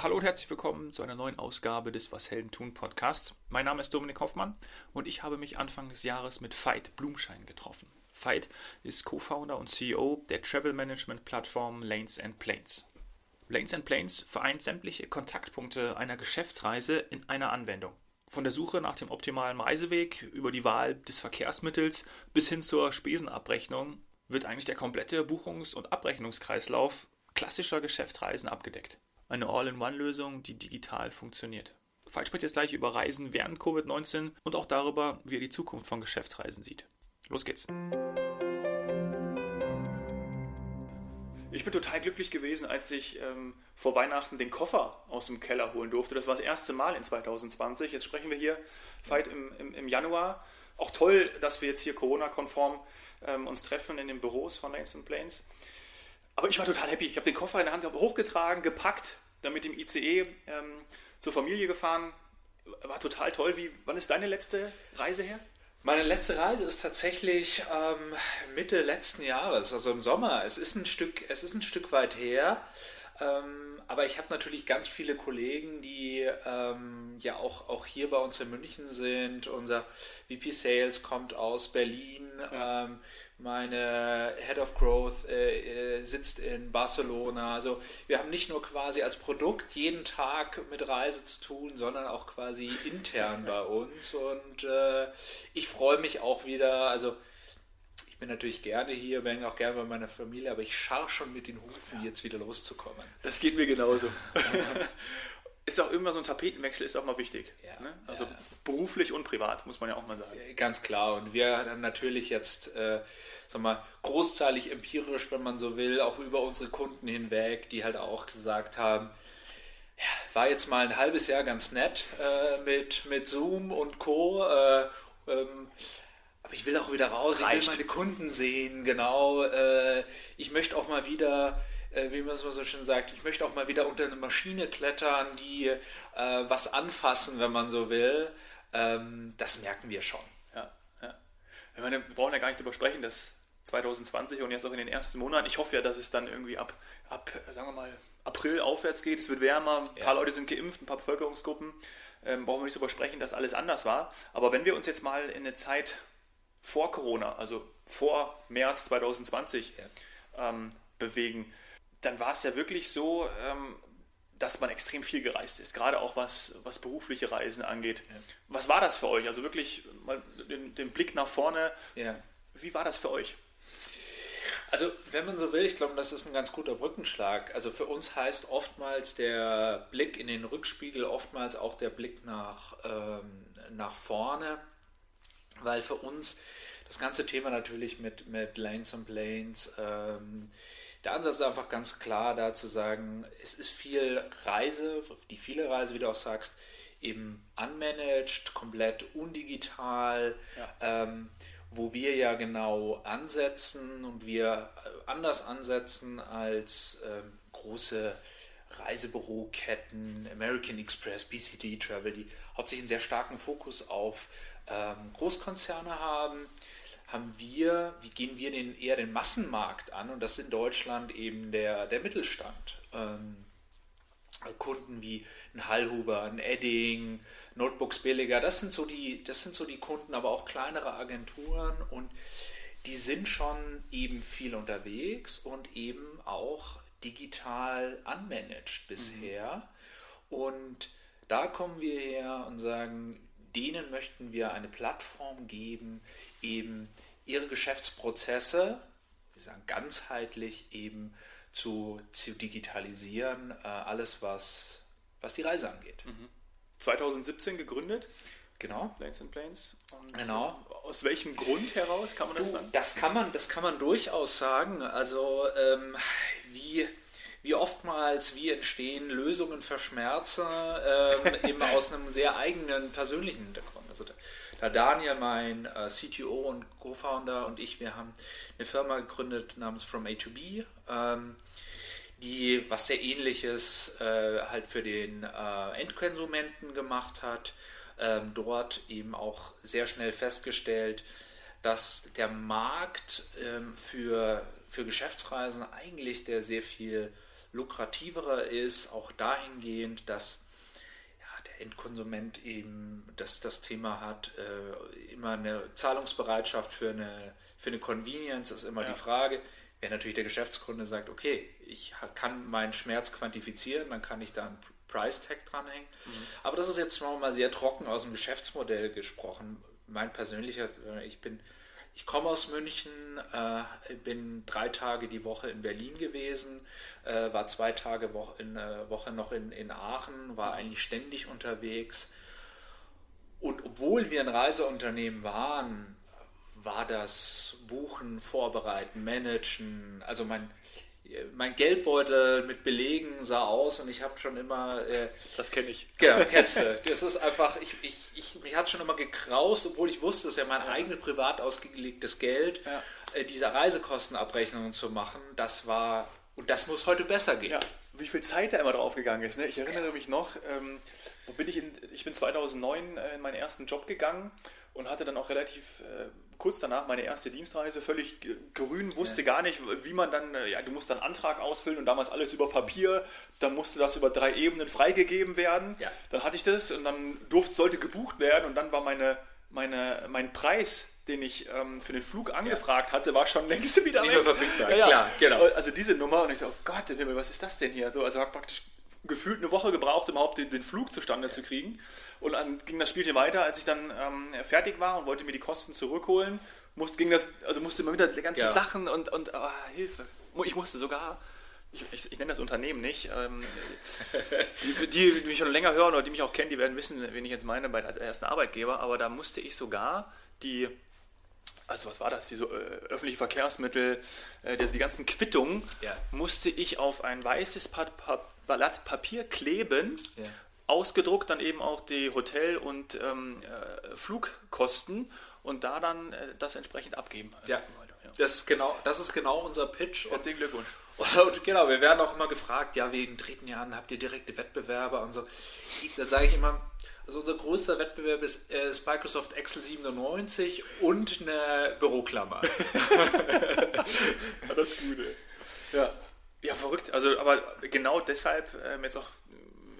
Hallo und herzlich willkommen zu einer neuen Ausgabe des Was Helden tun Podcasts. Mein Name ist Dominik Hoffmann und ich habe mich Anfang des Jahres mit Veit Blumschein getroffen. Veit ist Co-Founder und CEO der Travel Management Plattform Lanes and Planes. Lanes and Planes vereint sämtliche Kontaktpunkte einer Geschäftsreise in einer Anwendung. Von der Suche nach dem optimalen Reiseweg über die Wahl des Verkehrsmittels bis hin zur Spesenabrechnung wird eigentlich der komplette Buchungs- und Abrechnungskreislauf klassischer Geschäftsreisen abgedeckt. Eine All-in-One-Lösung, die digital funktioniert. Falk spricht jetzt gleich über Reisen während Covid-19 und auch darüber, wie er die Zukunft von Geschäftsreisen sieht. Los geht's. Ich bin total glücklich gewesen, als ich ähm, vor Weihnachten den Koffer aus dem Keller holen durfte. Das war das erste Mal in 2020. Jetzt sprechen wir hier Veit im, im, im Januar. Auch toll, dass wir jetzt hier Corona-konform ähm, uns treffen in den Büros von Lanes and Planes. Aber ich war total happy. Ich habe den Koffer in der Hand hochgetragen, gepackt, dann mit dem ICE ähm, zur Familie gefahren. War total toll. Wie, wann ist deine letzte Reise her? Meine letzte Reise ist tatsächlich ähm, Mitte letzten Jahres, also im Sommer. Es ist ein Stück, es ist ein Stück weit her. Ähm, aber ich habe natürlich ganz viele Kollegen, die ähm, ja auch, auch hier bei uns in München sind. Unser VP Sales kommt aus Berlin. Ja. Ähm, meine Head of Growth äh, äh, sitzt in Barcelona. Also wir haben nicht nur quasi als Produkt jeden Tag mit Reise zu tun, sondern auch quasi intern bei uns. Und äh, ich freue mich auch wieder, also ich bin natürlich gerne hier, bin auch gerne bei meiner Familie, aber ich scharre schon mit den Hufen, jetzt wieder loszukommen. Das geht mir genauso. ist auch immer so ein Tapetenwechsel ist auch mal wichtig. Ja, ne? Also ja. beruflich und privat, muss man ja auch mal sagen. Ganz klar. Und wir haben natürlich jetzt, äh, sag mal, großzahlig empirisch, wenn man so will, auch über unsere Kunden hinweg, die halt auch gesagt haben, ja, war jetzt mal ein halbes Jahr ganz nett äh, mit, mit Zoom und Co. Äh, ähm, aber ich will auch wieder raus, Reicht. ich will meine Kunden sehen, genau. Äh, ich möchte auch mal wieder wie man es so schön sagt, ich möchte auch mal wieder unter eine Maschine klettern, die äh, was anfassen, wenn man so will. Ähm, das merken wir schon. Ja, ja. Ich meine, wir brauchen ja gar nicht darüber sprechen, dass 2020 und jetzt auch in den ersten Monaten, ich hoffe ja, dass es dann irgendwie ab, ab sagen wir mal, April aufwärts geht, es wird wärmer, ein paar Leute sind geimpft, ein paar Bevölkerungsgruppen, ähm, brauchen wir nicht darüber sprechen, dass alles anders war. Aber wenn wir uns jetzt mal in eine Zeit vor Corona, also vor März 2020 ja. ähm, bewegen, dann war es ja wirklich so, ähm, dass man extrem viel gereist ist, gerade auch was, was berufliche Reisen angeht. Ja. Was war das für euch? Also wirklich mal den, den Blick nach vorne. Ja. Wie war das für euch? Also, wenn man so will, ich glaube, das ist ein ganz guter Brückenschlag. Also für uns heißt oftmals der Blick in den Rückspiegel, oftmals auch der Blick nach, ähm, nach vorne, weil für uns das ganze Thema natürlich mit, mit Lanes und Planes, ähm, der Ansatz ist einfach ganz klar, da zu sagen, es ist viel Reise, die viele Reise, wie du auch sagst, eben unmanaged, komplett undigital, ja. ähm, wo wir ja genau ansetzen und wir äh, anders ansetzen als ähm, große Reisebüroketten, American Express, BCD Travel, die hauptsächlich einen sehr starken Fokus auf ähm, Großkonzerne haben haben wir, wie gehen wir den, eher den Massenmarkt an und das ist in Deutschland eben der, der Mittelstand. Ähm, Kunden wie ein Hallhuber, ein Edding, Notebooks billiger, das sind so die, das sind so die Kunden, aber auch kleinere Agenturen und die sind schon eben viel unterwegs und eben auch digital unmanaged bisher. Mhm. Und da kommen wir her und sagen, denen möchten wir eine Plattform geben, eben ihre Geschäftsprozesse, wir sagen ganzheitlich eben zu, zu digitalisieren, äh, alles was, was die Reise angeht. Mhm. 2017 gegründet. Genau. Lanes and Planes. Und genau. Aus welchem Grund heraus kann man das sagen? Das kann man, das kann man durchaus sagen. Also ähm, wie wie oftmals, wie entstehen Lösungen für Schmerzen ähm, eben aus einem sehr eigenen persönlichen Hintergrund. Also da Daniel, mein äh, CTO und Co-Founder und ich, wir haben eine Firma gegründet namens From A to B, ähm, die was sehr ähnliches äh, halt für den äh, Endkonsumenten gemacht hat. Ähm, dort eben auch sehr schnell festgestellt, dass der Markt ähm, für, für Geschäftsreisen eigentlich der sehr viel lukrativere ist, auch dahingehend, dass der Endkonsument eben das, das Thema hat, äh, immer eine Zahlungsbereitschaft für eine, für eine Convenience ist immer ja. die Frage. Wenn natürlich der Geschäftskunde sagt, okay, ich kann meinen Schmerz quantifizieren, dann kann ich da einen Price Tag dranhängen. Mhm. Aber das ist jetzt mal sehr trocken aus dem Geschäftsmodell gesprochen. Mein persönlicher, äh, ich bin ich komme aus München, äh, bin drei Tage die Woche in Berlin gewesen, äh, war zwei Tage wo in äh, Woche noch in, in Aachen, war eigentlich ständig unterwegs. Und obwohl wir ein Reiseunternehmen waren, war das Buchen, Vorbereiten, Managen, also mein, mein Geldbeutel mit Belegen sah aus und ich habe schon immer. Äh, das kenne ich. Ja, kennst du. Das ist einfach, ich, ich, ich, mich hat schon immer gekraust, obwohl ich wusste, es ist ja mein ja. eigenes privat ausgelegtes Geld, ja. äh, diese Reisekostenabrechnungen zu machen. Das war, und das muss heute besser gehen. Ja. Wie viel Zeit da immer drauf gegangen ist. Ne? Ich erinnere mich noch, ähm, wo bin ich, in, ich bin 2009 äh, in meinen ersten Job gegangen und hatte dann auch relativ äh, kurz danach meine erste Dienstreise, völlig grün, wusste ja. gar nicht, wie man dann, äh, ja, du musst dann Antrag ausfüllen und damals alles über Papier, dann musste das über drei Ebenen freigegeben werden. Ja. Dann hatte ich das und dann durfte, sollte gebucht werden und dann war meine, meine, mein Preis, den ich ähm, für den Flug angefragt ja. hatte, war schon längst wieder Nicht mehr verfügbar, ja, klar, genau. Also diese Nummer und ich so, oh Gott, was ist das denn hier? So, also praktisch gefühlt eine Woche gebraucht, um überhaupt den, den Flug zustande zu kriegen. Und dann ging das Spielchen weiter, als ich dann ähm, fertig war und wollte mir die Kosten zurückholen. Musste, ging das, also musste immer wieder die ganzen ja. Sachen und, und oh, Hilfe. Ich musste sogar, ich, ich, ich nenne das Unternehmen nicht, ähm, die, die, die, mich schon länger hören oder die mich auch kennen, die werden wissen, wen ich jetzt meine bei der ersten Arbeitgeber, aber da musste ich sogar die also was war das, diese äh, öffentliche Verkehrsmittel, äh, die, die ganzen Quittungen, ja. musste ich auf ein weißes pa pa Blatt Papier kleben, ja. ausgedruckt dann eben auch die Hotel- und ähm, äh, Flugkosten und da dann äh, das entsprechend abgeben. Ja. ja. Das, ist genau, das ist genau unser Pitch. Herzlichen Glückwunsch. Und genau, wir werden auch immer gefragt, ja, wegen dritten Jahren habt ihr direkte Wettbewerber und so. Da sage ich immer, also unser größter Wettbewerb ist, äh, ist, Microsoft Excel 97 und eine Büroklammer. das Gute. Ja. Ja, verrückt. Also, aber genau deshalb, ähm, jetzt auch,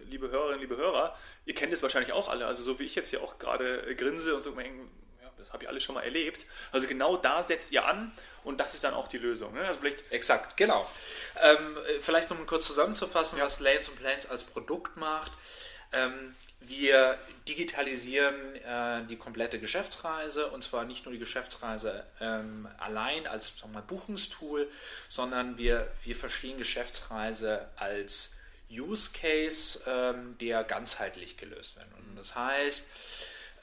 liebe Hörerinnen, liebe Hörer, ihr kennt es wahrscheinlich auch alle. Also, so wie ich jetzt hier auch gerade äh, grinse und so, ja, das habe ich alles schon mal erlebt. Also, genau da setzt ihr an und das ist dann auch die Lösung. Ne? Also vielleicht Exakt, genau. Ähm, äh, vielleicht um kurz zusammenzufassen, ja. was Lanes und Planes als Produkt macht. Ähm, wir digitalisieren äh, die komplette Geschäftsreise und zwar nicht nur die Geschäftsreise ähm, allein als wir, Buchungstool, sondern wir, wir verstehen Geschäftsreise als Use Case, ähm, der ganzheitlich gelöst werden. Und das heißt,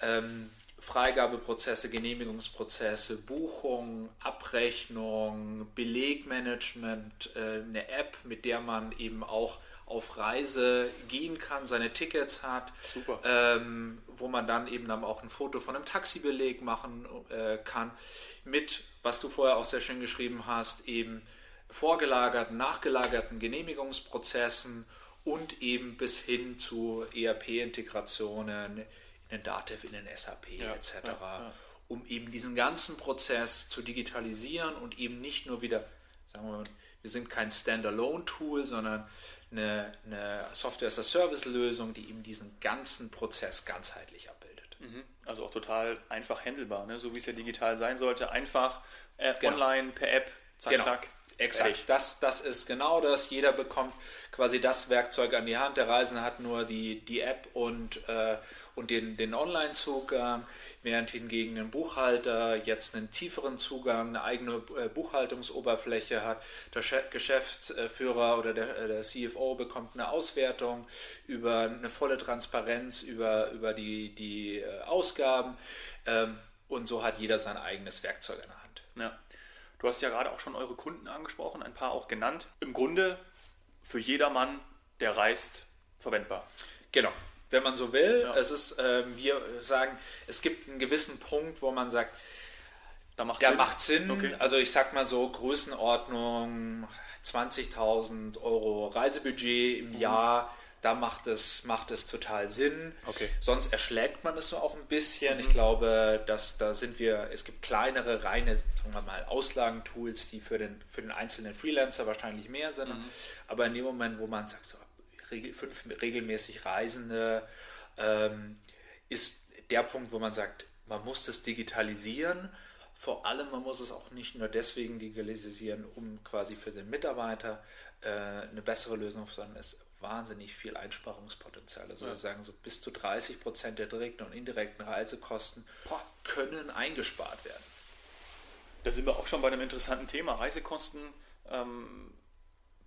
ähm, Freigabeprozesse, Genehmigungsprozesse, Buchung, Abrechnung, Belegmanagement, äh, eine App, mit der man eben auch auf Reise gehen kann, seine Tickets hat, ähm, wo man dann eben dann auch ein Foto von einem Taxibeleg machen äh, kann, mit, was du vorher auch sehr schön geschrieben hast, eben vorgelagerten, nachgelagerten Genehmigungsprozessen und eben bis hin zu ERP-Integrationen in den Dativ, in den SAP ja, etc., ja, ja. um eben diesen ganzen Prozess zu digitalisieren und eben nicht nur wieder, sagen wir mal, wir sind kein Standalone-Tool, sondern eine, eine Software-as-a-Service-Lösung, die eben diesen ganzen Prozess ganzheitlich abbildet. Mhm. Also auch total einfach handelbar, ne? so wie es ja digital sein sollte. Einfach äh, genau. online, per App, zack, genau. zack. Exakt. Das, das ist genau das. Jeder bekommt quasi das Werkzeug an die Hand. Der Reisende hat nur die, die App und, äh, und den, den Online-Zugang, während hingegen ein Buchhalter jetzt einen tieferen Zugang, eine eigene äh, Buchhaltungsoberfläche hat. Der Geschäftsführer oder der, äh, der CFO bekommt eine Auswertung über eine volle Transparenz über, über die, die äh, Ausgaben. Ähm, und so hat jeder sein eigenes Werkzeug in der Hand. Ja. Du hast ja gerade auch schon eure Kunden angesprochen, ein paar auch genannt. Im Grunde für jedermann, der reist, verwendbar. Genau. Wenn man so will, ja. es ist, äh, wir sagen, es gibt einen gewissen Punkt, wo man sagt, da macht der Sinn. macht Sinn. Okay. Also ich sag mal so Größenordnung 20.000 Euro Reisebudget im mhm. Jahr da macht es, macht es total Sinn. Okay. Sonst erschlägt man es auch ein bisschen. Mhm. Ich glaube, dass da sind wir, es gibt kleinere, reine, sagen wir mal, Auslagentools, die für den, für den einzelnen Freelancer wahrscheinlich mehr sind. Mhm. Aber in dem Moment, wo man sagt, so, fünf regelmäßig Reisende, ähm, ist der Punkt, wo man sagt, man muss das digitalisieren. Vor allem, man muss es auch nicht nur deswegen digitalisieren, um quasi für den Mitarbeiter äh, eine bessere Lösung, sondern es wahnsinnig viel Einsparungspotenzial. Also ja. wir sagen so bis zu 30 Prozent der direkten und indirekten Reisekosten können eingespart werden. Da sind wir auch schon bei einem interessanten Thema. Reisekosten, ähm,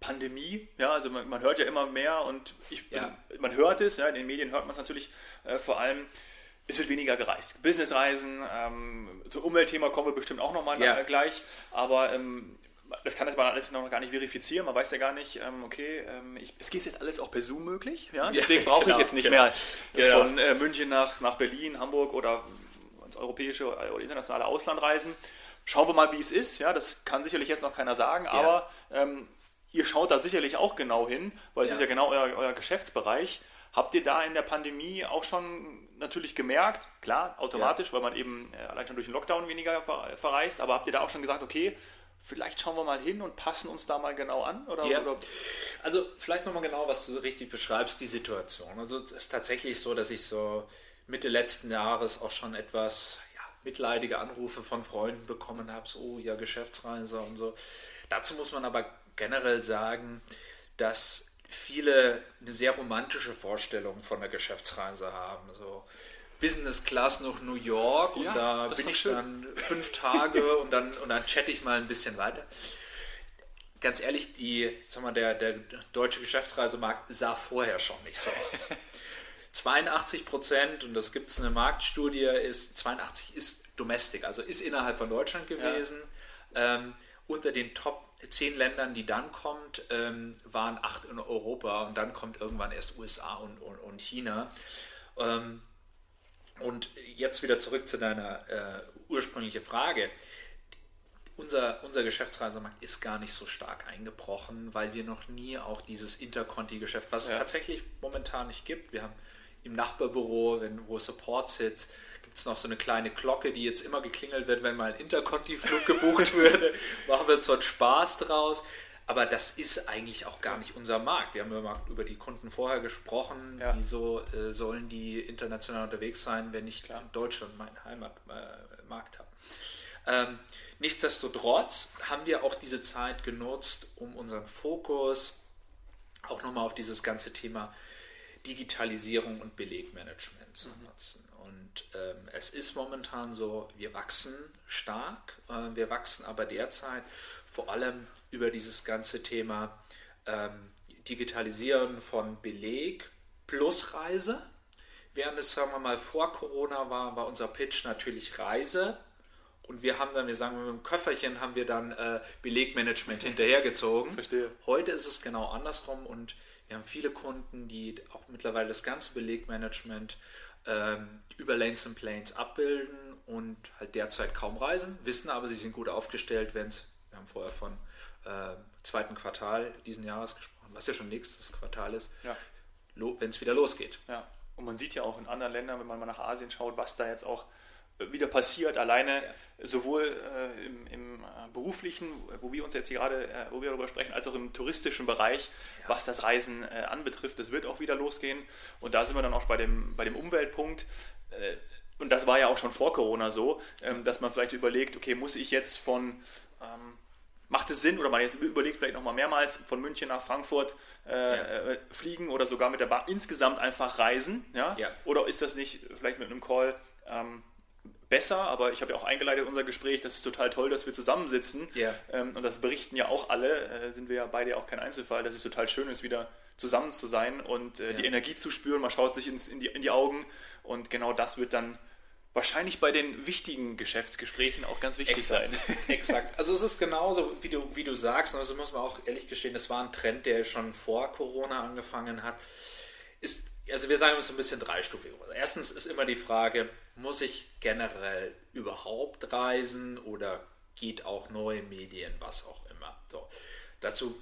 Pandemie, ja, also man, man, hört ja immer mehr und ich, also ja. man hört es, ja, in den Medien hört man es natürlich äh, vor allem, es wird weniger gereist. Businessreisen, ähm, zum Umweltthema kommen wir bestimmt auch nochmal ja. gleich, aber ähm, das kann das man alles noch gar nicht verifizieren. Man weiß ja gar nicht, ähm, okay, ähm, ich, es geht jetzt alles auch per Zoom möglich. Ja? Deswegen brauche genau, ich jetzt nicht genau. mehr genau. von äh, München nach, nach Berlin, Hamburg oder ins europäische oder internationale Ausland reisen. Schauen wir mal, wie es ist. Ja, das kann sicherlich jetzt noch keiner sagen, ja. aber ähm, ihr schaut da sicherlich auch genau hin, weil es ist ja genau euer, euer Geschäftsbereich. Habt ihr da in der Pandemie auch schon natürlich gemerkt, klar, automatisch, ja. weil man eben äh, allein schon durch den Lockdown weniger verreist, aber habt ihr da auch schon gesagt, okay, vielleicht schauen wir mal hin und passen uns da mal genau an? Oder, ja. oder? Also vielleicht nochmal genau, was du so richtig beschreibst, die Situation. Also es ist tatsächlich so, dass ich so Mitte letzten Jahres auch schon etwas ja, mitleidige Anrufe von Freunden bekommen habe, so oh, ja, Geschäftsreise und so. Dazu muss man aber generell sagen, dass viele eine sehr romantische Vorstellung von der Geschäftsreise haben. So, Business Class nach New York und ja, da bin ich schön. dann fünf Tage und dann, und dann chatte ich mal ein bisschen weiter. Ganz ehrlich, die, sag mal, der, der deutsche Geschäftsreisemarkt sah vorher schon nicht so aus. 82 Prozent, und das gibt es eine Marktstudie, ist 82 ist Domestic, also ist innerhalb von Deutschland gewesen. Ja. Ähm, unter den Top 10 Ländern, die dann kommt, ähm, waren acht in Europa und dann kommt irgendwann erst USA und, und, und China. Ähm, und jetzt wieder zurück zu deiner äh, ursprünglichen Frage. Unser, unser Geschäftsreisemarkt ist gar nicht so stark eingebrochen, weil wir noch nie auch dieses Interconti-Geschäft, was ja. es tatsächlich momentan nicht gibt. Wir haben im Nachbarbüro, wenn, wo Support sitzt, gibt es noch so eine kleine Glocke, die jetzt immer geklingelt wird, wenn mal ein Interconti-Flug gebucht würde. Machen wir so einen Spaß draus. Aber das ist eigentlich auch gar nicht unser Markt. Wir haben ja über die Kunden vorher gesprochen. Ja. Wieso äh, sollen die international unterwegs sein, wenn ich Klar. in Deutschland meinen Heimatmarkt äh, habe? Ähm, nichtsdestotrotz haben wir auch diese Zeit genutzt, um unseren Fokus auch nochmal auf dieses ganze Thema Digitalisierung und Belegmanagement zu mhm. nutzen. Und ähm, es ist momentan so, wir wachsen stark, äh, wir wachsen aber derzeit vor allem über dieses ganze Thema ähm, Digitalisieren von Beleg plus Reise. Während es, sagen wir mal, vor Corona war, war unser Pitch natürlich Reise. Und wir haben dann, wir sagen, mit dem Köfferchen haben wir dann äh, Belegmanagement hinterhergezogen. Verstehe. Heute ist es genau andersrum und wir haben viele Kunden, die auch mittlerweile das ganze Belegmanagement ähm, über Lanes and Planes abbilden und halt derzeit kaum reisen, wissen aber, sie sind gut aufgestellt, wenn es, wir haben vorher von äh, zweiten Quartal diesen Jahres gesprochen, was ja schon nächstes Quartal ist, ja. wenn es wieder losgeht. Ja. Und man sieht ja auch in anderen Ländern, wenn man mal nach Asien schaut, was da jetzt auch äh, wieder passiert, alleine ja. sowohl äh, im, im äh, beruflichen, wo wir uns jetzt hier gerade, äh, wo wir darüber sprechen, als auch im touristischen Bereich, ja. was das Reisen äh, anbetrifft. Das wird auch wieder losgehen. Und da sind wir dann auch bei dem, bei dem Umweltpunkt. Äh, und das war ja auch schon vor Corona so, ähm, dass man vielleicht überlegt, okay, muss ich jetzt von ähm, macht es Sinn oder man überlegt vielleicht nochmal mehrmals von München nach Frankfurt äh, ja. Äh, fliegen oder sogar mit der Bahn insgesamt einfach reisen? Ja? ja. Oder ist das nicht vielleicht mit einem Call ähm, besser? Aber ich habe ja auch eingeleitet in unser Gespräch, das ist total toll, dass wir zusammensitzen ja. ähm, und das berichten ja auch alle, äh, sind wir ja beide auch kein Einzelfall, dass es total schön ist, wieder zusammen zu sein und äh, die Energie zu spüren, man schaut sich ins, in, die, in die Augen und genau das wird dann wahrscheinlich bei den wichtigen Geschäftsgesprächen auch ganz wichtig Exakt. sein. Exakt. Also es ist genauso, wie du, wie du sagst, und also muss man auch ehrlich gestehen, das war ein Trend, der schon vor Corona angefangen hat. Ist, also wir sagen es so ein bisschen dreistufig. Erstens ist immer die Frage, muss ich generell überhaupt reisen oder geht auch neue Medien, was auch immer. So. Dazu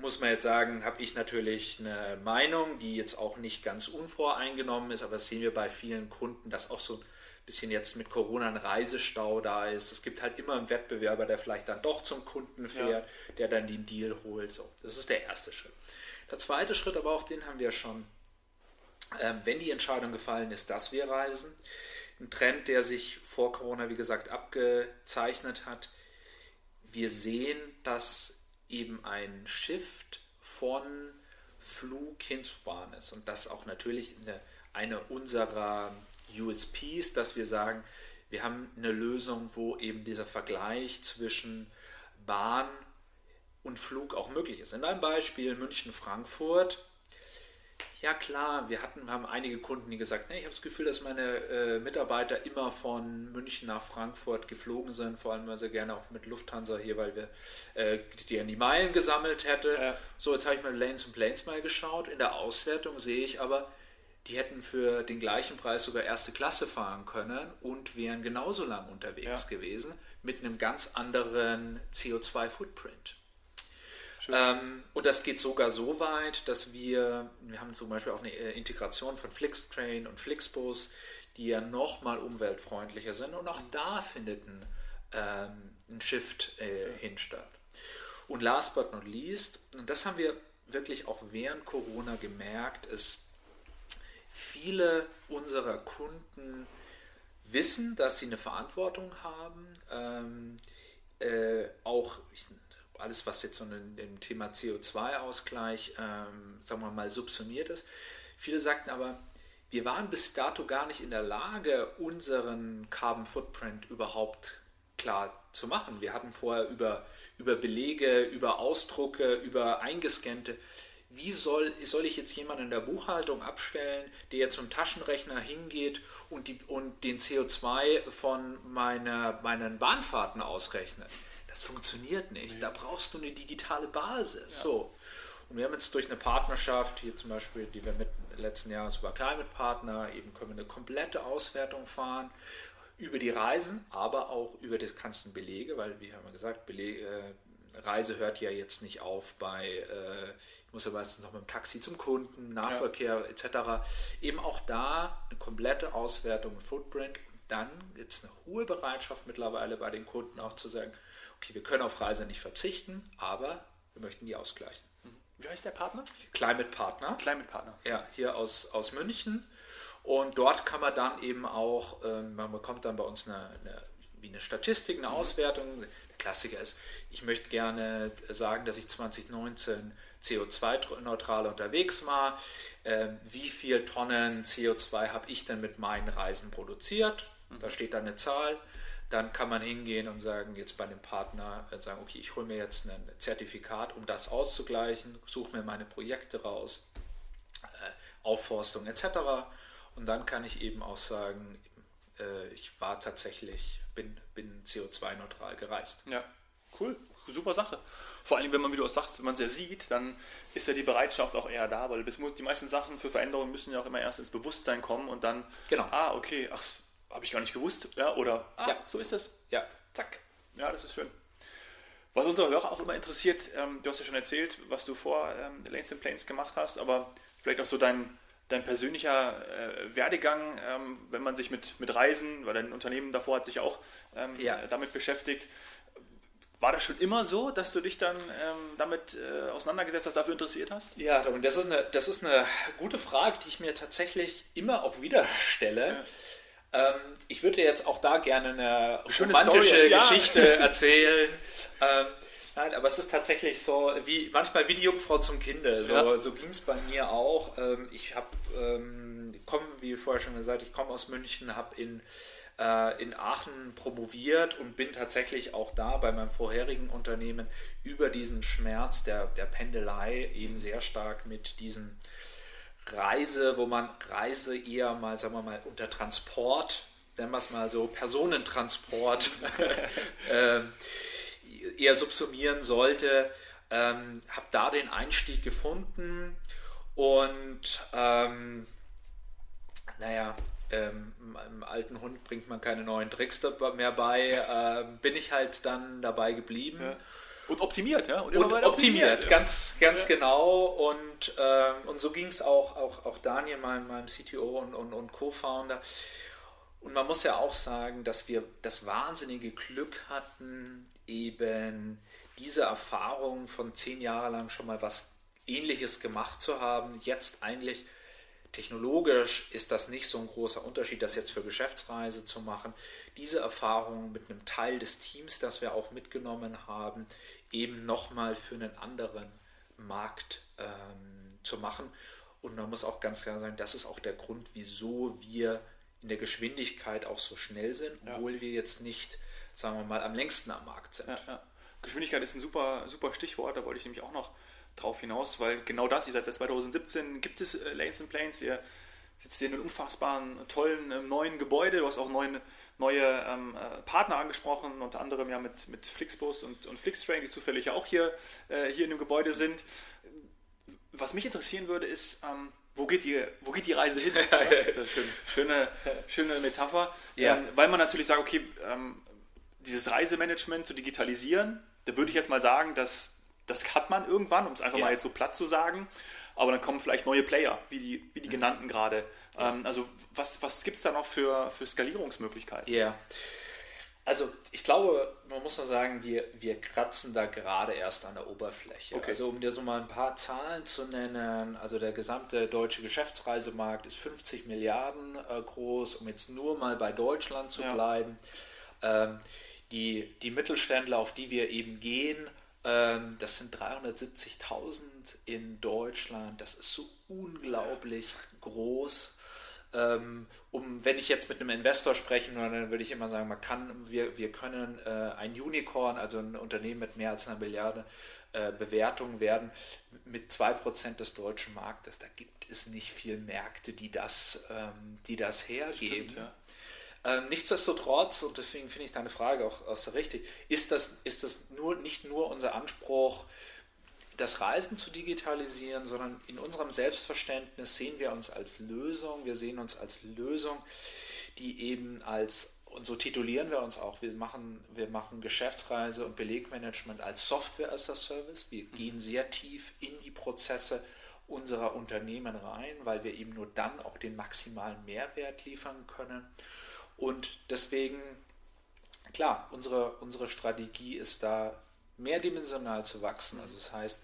muss man jetzt sagen, habe ich natürlich eine Meinung, die jetzt auch nicht ganz unvoreingenommen ist, aber das sehen wir bei vielen Kunden, dass auch so ein bisschen jetzt mit Corona ein Reisestau da ist. Es gibt halt immer einen Wettbewerber, der vielleicht dann doch zum Kunden fährt, ja. der dann den Deal holt. So, das ist der erste Schritt. Der zweite Schritt, aber auch den haben wir schon, äh, wenn die Entscheidung gefallen ist, dass wir reisen. Ein Trend, der sich vor Corona, wie gesagt, abgezeichnet hat. Wir sehen, dass eben ein Shift von Flug hin zu Bahn ist. Und das auch natürlich eine, eine unserer USPs, dass wir sagen, wir haben eine Lösung, wo eben dieser Vergleich zwischen Bahn und Flug auch möglich ist. In einem Beispiel München-Frankfurt ja klar, wir hatten, haben einige Kunden, die gesagt, nee, ich habe das Gefühl, dass meine äh, Mitarbeiter immer von München nach Frankfurt geflogen sind, vor allem weil sie gerne auch mit Lufthansa hier, weil wir äh, die an die Meilen gesammelt hätte. Ja. So, jetzt habe ich mal Lanes und Planes mal geschaut. In der Auswertung sehe ich aber, die hätten für den gleichen Preis sogar erste Klasse fahren können und wären genauso lang unterwegs ja. gewesen mit einem ganz anderen CO2-Footprint. Ähm, und das geht sogar so weit, dass wir, wir haben zum Beispiel auch eine äh, Integration von Flixtrain und Flixbus, die ja nochmal umweltfreundlicher sind. Und auch da findet ein, ähm, ein Shift äh, hin statt. Und last but not least, und das haben wir wirklich auch während Corona gemerkt, ist, viele unserer Kunden wissen, dass sie eine Verantwortung haben, ähm, äh, auch alles, was jetzt so im Thema CO2-Ausgleich, ähm, sagen wir mal, subsumiert ist. Viele sagten aber, wir waren bis dato gar nicht in der Lage, unseren Carbon Footprint überhaupt klar zu machen. Wir hatten vorher über, über Belege, über Ausdrucke, über eingescannte. Wie soll, soll ich jetzt jemanden in der Buchhaltung abstellen, der jetzt mit dem Taschenrechner hingeht und, die, und den CO2 von meiner, meinen Bahnfahrten ausrechnet? Das funktioniert nicht. Nee. Da brauchst du eine digitale Basis. Ja. So. Und wir haben jetzt durch eine Partnerschaft, hier zum Beispiel, die wir mit letzten Jahr über Climate Partner, eben können wir eine komplette Auswertung fahren über die Reisen, aber auch über die ganzen Belege, weil, wie haben wir gesagt, Belege, äh, Reise hört ja jetzt nicht auf bei, äh, ich muss ja meistens noch mit dem Taxi zum Kunden, Nahverkehr ja. etc. Eben auch da eine komplette Auswertung Footprint. Und dann gibt es eine hohe Bereitschaft mittlerweile bei den Kunden auch zu sagen, okay, wir können auf Reise nicht verzichten, aber wir möchten die ausgleichen. Mhm. Wie heißt der Partner? Climate Partner. Climate Partner. Ja, hier aus, aus München. Und dort kann man dann eben auch, ähm, man bekommt dann bei uns eine, eine wie eine Statistik, eine mhm. Auswertung. Klassiker ist, ich möchte gerne sagen, dass ich 2019 CO2-neutral unterwegs war. Ähm, wie viel Tonnen CO2 habe ich denn mit meinen Reisen produziert? Mhm. Da steht dann eine Zahl dann kann man hingehen und sagen, jetzt bei dem Partner, äh, sagen, okay, ich hole mir jetzt ein Zertifikat, um das auszugleichen, suche mir meine Projekte raus, äh, Aufforstung etc. Und dann kann ich eben auch sagen, äh, ich war tatsächlich, bin, bin CO2-neutral gereist. Ja, cool, super Sache. Vor allem, wenn man, wie du auch sagst, wenn man es ja sieht, dann ist ja die Bereitschaft auch eher da, weil die meisten Sachen für Veränderungen müssen ja auch immer erst ins Bewusstsein kommen und dann, genau. ah, okay, ach, habe ich gar nicht gewusst. Ja, oder, ah, ja. so ist es. Ja, zack. Ja, das ist schön. Was unsere Hörer auch immer interessiert, ähm, du hast ja schon erzählt, was du vor ähm, Lanes and Planes gemacht hast, aber vielleicht auch so dein, dein persönlicher äh, Werdegang, ähm, wenn man sich mit, mit Reisen, weil dein Unternehmen davor hat sich auch ähm, ja. damit beschäftigt. War das schon immer so, dass du dich dann ähm, damit äh, auseinandergesetzt hast, dafür interessiert hast? Ja, das ist, eine, das ist eine gute Frage, die ich mir tatsächlich immer auch wieder stelle. Ja ähm, ich würde jetzt auch da gerne eine Schöne romantische Story, Geschichte ja. erzählen. Ähm, nein, aber es ist tatsächlich so, wie manchmal wie die Jungfrau zum Kinde. So, ja. so ging es bei mir auch. Ähm, ich habe, ähm, komme, wie vorher schon gesagt, ich komme aus München, habe in äh, in Aachen promoviert und bin tatsächlich auch da bei meinem vorherigen Unternehmen über diesen Schmerz der, der Pendelei eben sehr stark mit diesen Reise, wo man Reise eher mal, sagen wir mal, unter Transport, nennen wir es mal so, Personentransport äh, eher subsumieren sollte. Ähm, habe da den Einstieg gefunden und ähm, naja, ähm, einem alten Hund bringt man keine neuen Tricks mehr bei, äh, bin ich halt dann dabei geblieben. Ja. Und optimiert, ja? Und, und optimiert, optimiert, ganz, ganz ja. genau. Und, ähm, und so ging es auch, auch, auch Daniel, meinem, meinem CTO und, und, und Co-Founder. Und man muss ja auch sagen, dass wir das wahnsinnige Glück hatten, eben diese Erfahrung von zehn Jahren lang schon mal was Ähnliches gemacht zu haben. Jetzt eigentlich technologisch ist das nicht so ein großer Unterschied, das jetzt für Geschäftsreise zu machen. Diese Erfahrung mit einem Teil des Teams, das wir auch mitgenommen haben, eben nochmal für einen anderen Markt ähm, zu machen. Und man muss auch ganz klar sagen, das ist auch der Grund, wieso wir in der Geschwindigkeit auch so schnell sind, obwohl ja. wir jetzt nicht, sagen wir mal, am längsten am Markt sind. Ja, ja. Geschwindigkeit ist ein super, super Stichwort, da wollte ich nämlich auch noch drauf hinaus, weil genau das, ihr seid seit 2017, gibt es äh, Lanes and Planes, ihr sitzt hier in einem unfassbaren, tollen, äh, neuen Gebäude, du hast auch neuen, neue ähm, äh, Partner angesprochen, unter anderem ja mit, mit Flixbus und, und Flixtrain, die zufällig ja auch hier, äh, hier in dem Gebäude sind. Was mich interessieren würde, ist, ähm, wo geht, die, wo geht die Reise hin? ja, schön, schöne, schöne Metapher. Ja. Ähm, weil man natürlich sagt, okay, ähm, dieses Reisemanagement zu digitalisieren, da würde ich jetzt mal sagen, dass das hat man irgendwann, um es einfach ja. mal jetzt so platt zu sagen. Aber dann kommen vielleicht neue Player, wie die, wie die mhm. genannten gerade. Ähm, also was, was gibt es da noch für, für Skalierungsmöglichkeiten? Ja. Also ich glaube, man muss nur sagen, wir, wir kratzen da gerade erst an der Oberfläche. Okay. Also um dir so mal ein paar Zahlen zu nennen, also der gesamte deutsche Geschäftsreisemarkt ist 50 Milliarden äh, groß, um jetzt nur mal bei Deutschland zu ja. bleiben. Ähm, die, die Mittelständler, auf die wir eben gehen, ähm, das sind 370.000 in Deutschland. Das ist so unglaublich groß. Ähm, um, wenn ich jetzt mit einem Investor sprechen würde, dann würde ich immer sagen, man kann, wir, wir können äh, ein Unicorn, also ein Unternehmen mit mehr als einer Milliarde äh, Bewertung werden, mit 2% des deutschen Marktes. Da gibt es nicht viele Märkte, die das, ähm, die das hergeben. Stimmt, ja. Ähm, nichtsdestotrotz, und deswegen finde ich deine Frage auch, auch so richtig, ist das, ist das nur, nicht nur unser Anspruch, das Reisen zu digitalisieren, sondern in unserem Selbstverständnis sehen wir uns als Lösung, wir sehen uns als Lösung, die eben als, und so titulieren wir uns auch, wir machen, wir machen Geschäftsreise und Belegmanagement als Software as a Service, wir mhm. gehen sehr tief in die Prozesse unserer Unternehmen rein, weil wir eben nur dann auch den maximalen Mehrwert liefern können. Und deswegen, klar, unsere, unsere Strategie ist da mehrdimensional zu wachsen. Also das heißt,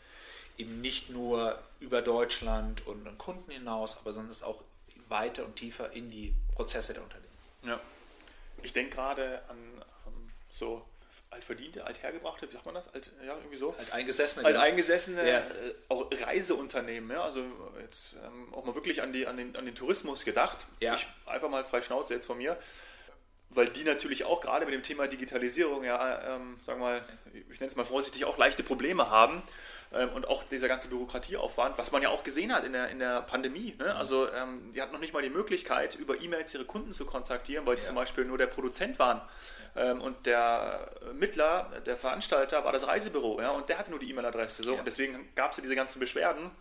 eben nicht nur über Deutschland und, und Kunden hinaus, aber sondern auch weiter und tiefer in die Prozesse der Unternehmen. Ja. Ich denke gerade an um, so altverdiente, althergebrachte, wie sagt man das? Alt, ja, irgendwie so. Alteingesessene. Alteingesessene, ja. äh, auch Reiseunternehmen, ja, also jetzt ähm, auch mal wirklich an, die, an, den, an den Tourismus gedacht. Ja. Ich einfach mal frei Schnauze jetzt von mir. Weil die natürlich auch gerade mit dem Thema Digitalisierung, ja, ähm, sagen wir mal, ich nenne es mal vorsichtig, auch leichte Probleme haben. Ähm, und auch dieser ganze Bürokratieaufwand, was man ja auch gesehen hat in der, in der Pandemie. Ne? Mhm. Also ähm, die hatten noch nicht mal die Möglichkeit, über E-Mails ihre Kunden zu kontaktieren, weil die ja. zum Beispiel nur der Produzent waren. Ähm, und der Mittler, der Veranstalter, war das Reisebüro. Ja? Und der hatte nur die E-Mail-Adresse. So. Ja. Und deswegen gab es ja diese ganzen Beschwerden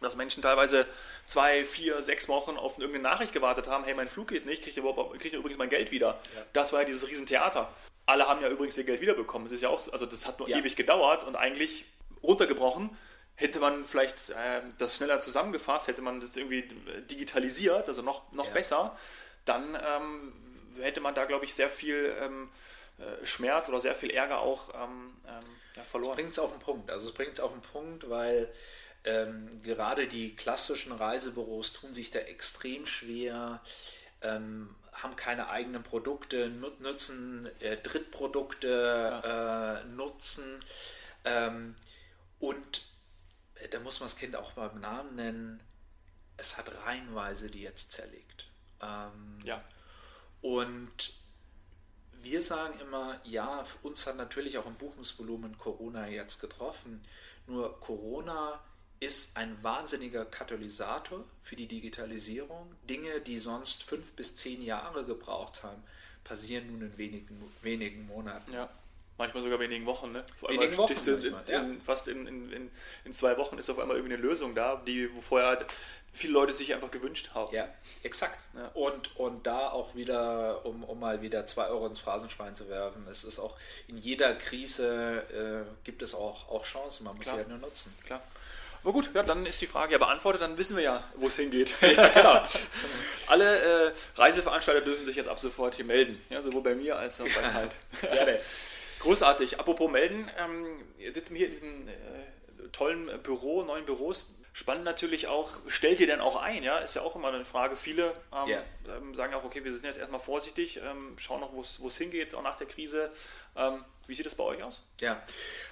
dass Menschen teilweise zwei, vier, sechs Wochen auf irgendeine Nachricht gewartet haben, hey, mein Flug geht nicht, kriege ich, krieg ich übrigens mein Geld wieder. Ja. Das war ja dieses Riesentheater. Alle haben ja übrigens ihr Geld wiederbekommen. Das ist ja auch, also das hat nur ja. ewig gedauert und eigentlich runtergebrochen. Hätte man vielleicht äh, das schneller zusammengefasst, hätte man das irgendwie digitalisiert, also noch, noch ja. besser, dann ähm, hätte man da, glaube ich, sehr viel ähm, äh, Schmerz oder sehr viel Ärger auch ähm, ähm ja, verloren. Es bringt es auf den Punkt. Also es bringt es auf den Punkt, weil ähm, gerade die klassischen Reisebüros tun sich da extrem schwer, ähm, haben keine eigenen Produkte, nutzen äh, Drittprodukte, ja. äh, nutzen. Ähm, und äh, da muss man das Kind auch beim Namen nennen. Es hat reihenweise die jetzt zerlegt. Ähm, ja. Und wir sagen immer, ja, uns hat natürlich auch im Buchungsvolumen Corona jetzt getroffen. Nur Corona ist ein wahnsinniger Katalysator für die Digitalisierung. Dinge, die sonst fünf bis zehn Jahre gebraucht haben, passieren nun in wenigen, wenigen Monaten. Ja. manchmal sogar wenigen Wochen. Ne? Vor wenigen Wochen in, in, fast in, in, in, zwei Wochen ist auf einmal irgendwie eine Lösung da, die wo vorher viele Leute sich einfach gewünscht haben. Ja, exakt. Ja. Und, und da auch wieder, um, um mal wieder zwei Euro ins Phrasenschwein zu werfen, es ist auch in jeder Krise äh, gibt es auch, auch Chancen, man muss Klar. sie halt nur nutzen. Klar. Aber gut, ja, dann ist die Frage ja beantwortet, dann wissen wir ja, wo es hingeht. ja, genau. Alle äh, Reiseveranstalter dürfen sich jetzt ab sofort hier melden, ja, sowohl bei mir als auch bei Halt. Gerne. Großartig. Apropos melden, ähm, jetzt sitzen wir hier in diesem äh, tollen Büro, neuen Büros. Spannend natürlich auch, stellt ihr denn auch ein? Ja, ist ja auch immer eine Frage. Viele ähm, yeah. ähm, sagen auch, okay, wir sind jetzt erstmal vorsichtig, ähm, schauen noch, wo es hingeht, auch nach der Krise. Ähm, wie sieht es bei euch aus? Ja,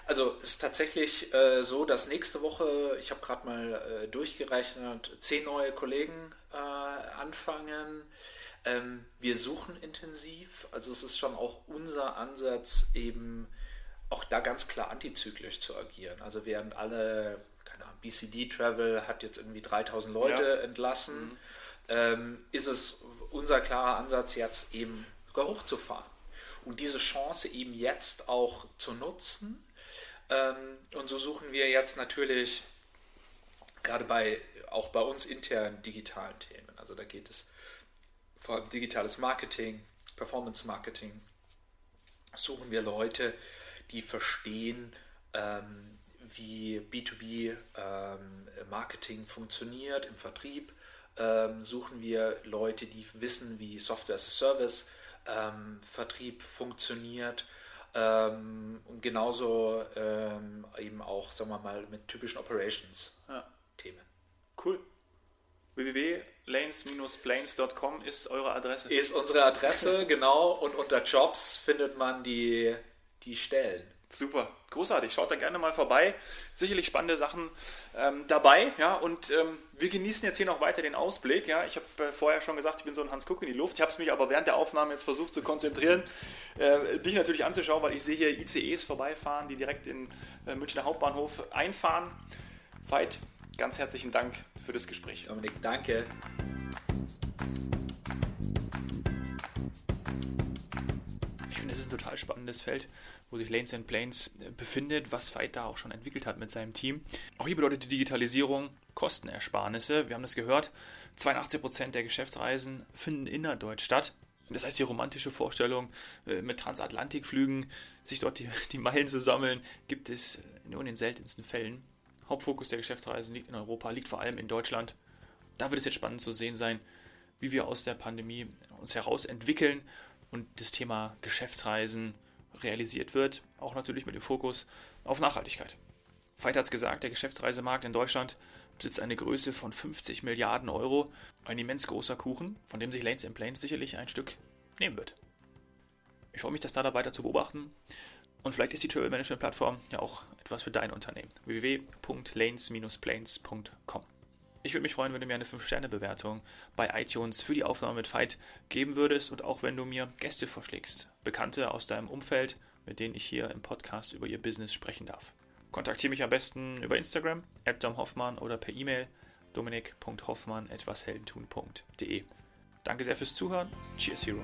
also es ist tatsächlich äh, so, dass nächste Woche, ich habe gerade mal äh, durchgerechnet, zehn neue Kollegen äh, anfangen. Ähm, wir suchen intensiv, also es ist schon auch unser Ansatz, eben auch da ganz klar antizyklisch zu agieren. Also während alle BCD Travel hat jetzt irgendwie 3000 Leute ja. entlassen, mhm. ähm, ist es unser klarer Ansatz jetzt eben hochzufahren und diese Chance eben jetzt auch zu nutzen. Ähm, und so suchen wir jetzt natürlich gerade bei auch bei uns intern digitalen Themen. Also da geht es vor allem digitales Marketing, Performance Marketing. Suchen wir Leute, die verstehen, ähm, wie B2B-Marketing ähm, funktioniert im Vertrieb. Ähm, suchen wir Leute, die wissen, wie Software as a Service ähm, Vertrieb funktioniert. Ähm, und genauso ähm, eben auch, sagen wir mal, mit typischen Operations-Themen. Ja. Cool. www.lanes-planes.com ist eure Adresse. Ist unsere Adresse, genau. Und unter Jobs findet man die, die Stellen. Super, großartig. Schaut da gerne mal vorbei. Sicherlich spannende Sachen ähm, dabei. Ja, und ähm, wir genießen jetzt hier noch weiter den Ausblick. Ja, ich habe äh, vorher schon gesagt, ich bin so ein Hans Kuck in die Luft. Ich habe es mich aber während der Aufnahme jetzt versucht zu konzentrieren, äh, dich natürlich anzuschauen, weil ich sehe hier ICEs vorbeifahren, die direkt in äh, Münchner Hauptbahnhof einfahren. Veit, ganz herzlichen Dank für das Gespräch. Dominik, danke. Total spannendes Feld wo sich Lanes and Planes äh, befindet, was Veit da auch schon entwickelt hat mit seinem Team. Auch hier bedeutet die Digitalisierung Kostenersparnisse. Wir haben das gehört, 82% der Geschäftsreisen finden innerdeutsch statt. Das heißt, die romantische Vorstellung, äh, mit Transatlantikflügen sich dort die, die Meilen zu sammeln, gibt es nur in den seltensten Fällen. Hauptfokus der Geschäftsreisen liegt in Europa, liegt vor allem in Deutschland. Da wird es jetzt spannend zu sehen sein, wie wir aus der Pandemie uns heraus entwickeln und das Thema Geschäftsreisen realisiert wird, auch natürlich mit dem Fokus auf Nachhaltigkeit. Veit hat es gesagt, der Geschäftsreisemarkt in Deutschland besitzt eine Größe von 50 Milliarden Euro, ein immens großer Kuchen, von dem sich Lanes Planes sicherlich ein Stück nehmen wird. Ich freue mich, das Startup weiter zu beobachten und vielleicht ist die Travel Management Plattform ja auch etwas für dein Unternehmen. www.lanes-planes.com ich würde mich freuen, wenn du mir eine 5-Sterne-Bewertung bei iTunes für die Aufnahme mit Fight geben würdest und auch wenn du mir Gäste vorschlägst, Bekannte aus deinem Umfeld, mit denen ich hier im Podcast über ihr Business sprechen darf. Kontaktiere mich am besten über Instagram, domhoffmann oder per E-Mail dominik.hoffmann.etwasheldentun.de. Danke sehr fürs Zuhören. Cheers, Hero.